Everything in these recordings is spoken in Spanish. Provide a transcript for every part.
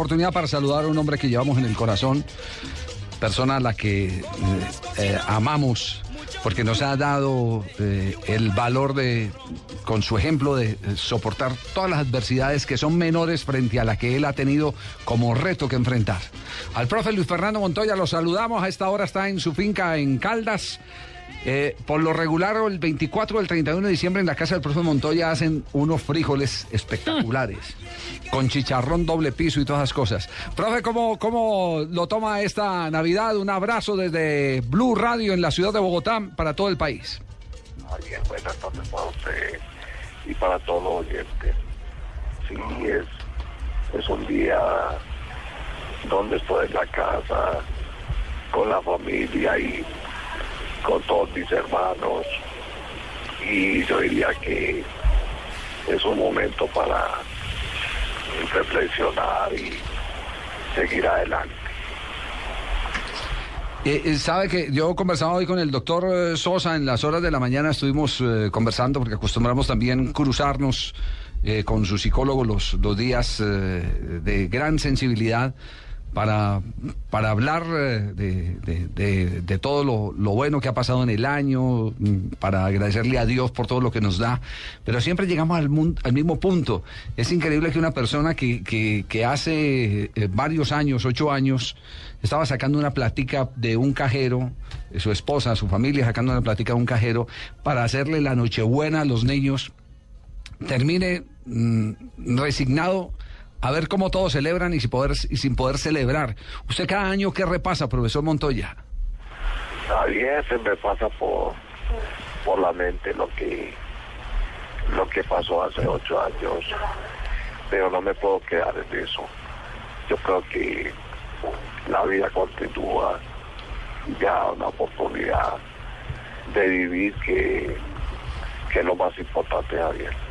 oportunidad para saludar a un hombre que llevamos en el corazón, persona a la que eh, eh, amamos, porque nos ha dado eh, el valor de, con su ejemplo, de soportar todas las adversidades que son menores frente a la que él ha tenido como reto que enfrentar. Al profe Luis Fernando Montoya lo saludamos, a esta hora está en su finca en Caldas. Eh, por lo regular, el 24 o el 31 de diciembre en la casa del profe Montoya hacen unos frijoles espectaculares, con chicharrón doble piso y todas esas cosas. Profe, ¿cómo, ¿cómo lo toma esta Navidad? Un abrazo desde Blue Radio en la ciudad de Bogotá para todo el país. Bien, buenas tardes para usted y para todos los oyentes. Sí, es, es un día donde estoy en la casa, con la familia y con todos mis hermanos y yo diría que es un momento para reflexionar y seguir adelante. Eh, eh, sabe que yo conversaba hoy con el doctor eh, Sosa en las horas de la mañana, estuvimos conversando porque acostumbramos también cruzarnos con su psicólogo los, los días de gran sensibilidad para, para hablar eh, de, todo lo, bueno que ha pasado en el año, mm, para agradecerle a Dios por todo lo que nos da, pero siempre llegamos al, al mismo punto. Es increíble que una persona que, que, hace eh, varios años, ocho años, estaba sacando una plática de un cajero, su esposa, su familia sacando una plática de un cajero, para hacerle la nochebuena a los niños, termine mm, resignado a ver cómo todos celebran y sin poder, y sin poder celebrar. ¿Usted cada año qué repasa, profesor Montoya? A bien se me pasa por, por la mente lo que, lo que pasó hace ocho años, pero no me puedo quedar en eso. Yo creo que la vida continúa, ya una oportunidad de vivir que, que es lo más importante, Javier.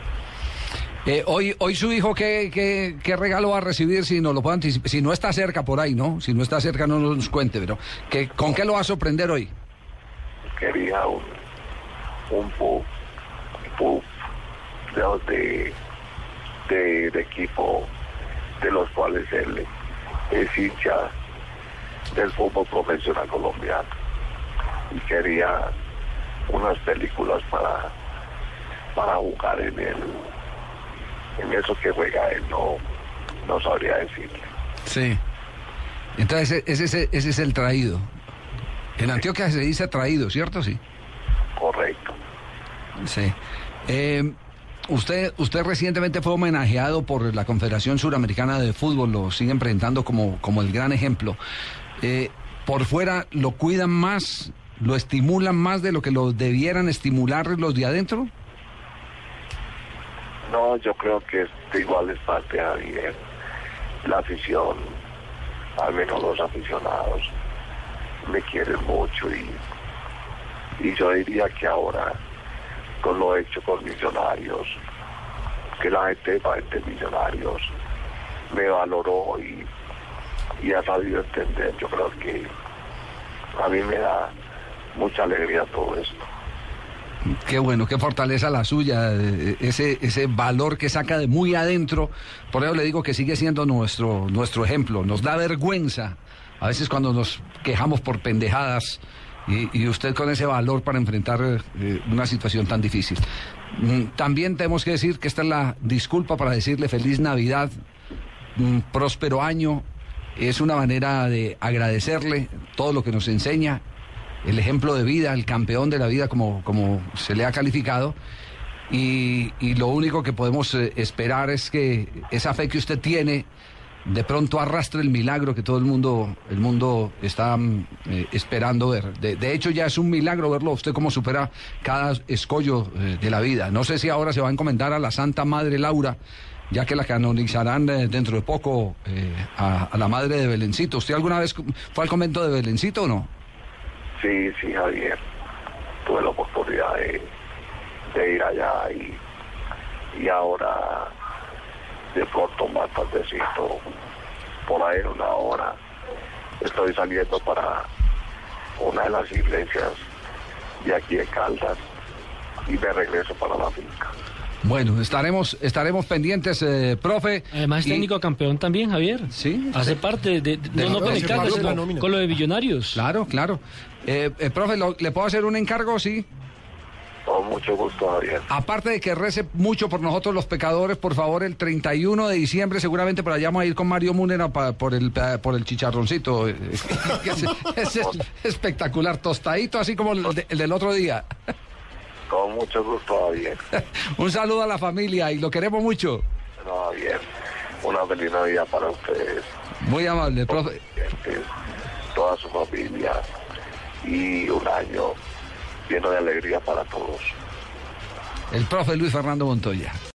Eh, hoy, hoy su hijo, ¿qué, qué, regalo va a recibir si no lo puede Si no está cerca por ahí, ¿no? Si no está cerca, no nos cuente, pero ¿qué, ¿con qué lo va a sorprender hoy? Quería un, un puff, de, de, de, equipo de los cuales él es hincha del fútbol profesional colombiano. Y quería unas películas para, para jugar en el en eso que juega él no, no sabría decirle. Sí. Entonces ese, ese, ese es el traído. En Antioquia se dice traído, ¿cierto? Sí. Correcto. Sí. Eh, usted, usted recientemente fue homenajeado por la Confederación Suramericana de Fútbol, lo siguen presentando como, como el gran ejemplo. Eh, por fuera lo cuidan más, lo estimulan más de lo que lo debieran estimular los de adentro. No, yo creo que igual es parte de la afición, al menos los aficionados, me quieren mucho y, y yo diría que ahora, con lo hecho con Millonarios, que la gente de Millonarios me valoró y, y ha sabido entender, yo creo que a mí me da mucha alegría todo esto. Qué bueno, qué fortaleza la suya, eh, ese, ese valor que saca de muy adentro. Por eso le digo que sigue siendo nuestro, nuestro ejemplo. Nos da vergüenza a veces cuando nos quejamos por pendejadas y, usted con ese valor para enfrentar eh, una situación tan difícil. Mm, también tenemos que decir que esta es la disculpa para decirle feliz Navidad, un próspero año. Es una manera de agradecerle todo lo que nos enseña el ejemplo de vida, el campeón de la vida como, como se le ha calificado. Y, lo único que podemos eh, esperar es que esa fe que usted tiene de pronto arrastre el milagro que todo el mundo, el mundo está mm, eh, esperando ver. De, hecho, ya es un milagro verlo usted cómo supera cada escollo eh, de la vida. No sé si ahora se va a encomendar a la Santa Madre Laura, ya que la canonizarán dentro de poco a, a, la Madre de Belencito. ¿Usted alguna vez fue al convento de Belencito o no? Sí, sí, Javier. Tuve la oportunidad de, ir allá y, y ahora de pronto más tardecito, por ahí en una hora, estoy saliendo para una de las iglesias de aquí de Caldas y me regreso para la finca. Bueno, estaremos, estaremos pendientes, eh, profe. Además es y- técnico campeón también, Javier. Sí. Hace parte de... de- no, no hace con, con lo de Millonarios. Claro, claro. Eh, eh, profe, ¿lo- ¿le puedo hacer un encargo? Sí. Con mucho gusto, Javier. Aparte de que rece mucho por nosotros los pecadores, por favor, el 31 de diciembre seguramente por allá vamos a ir con Mario Múnera pa- por el pa- por el chicharroncito. Es, es- es espectacular, tostadito así como el, de- el del otro día. Con mucho gusto, Javier. Un saludo a la familia y lo queremos mucho. No, Javier. Una feliz Navidad para ustedes, Muy amable, profe. clientes, toda su familia y un año lleno de alegría para todos. El profe Luis Fernando Montoya.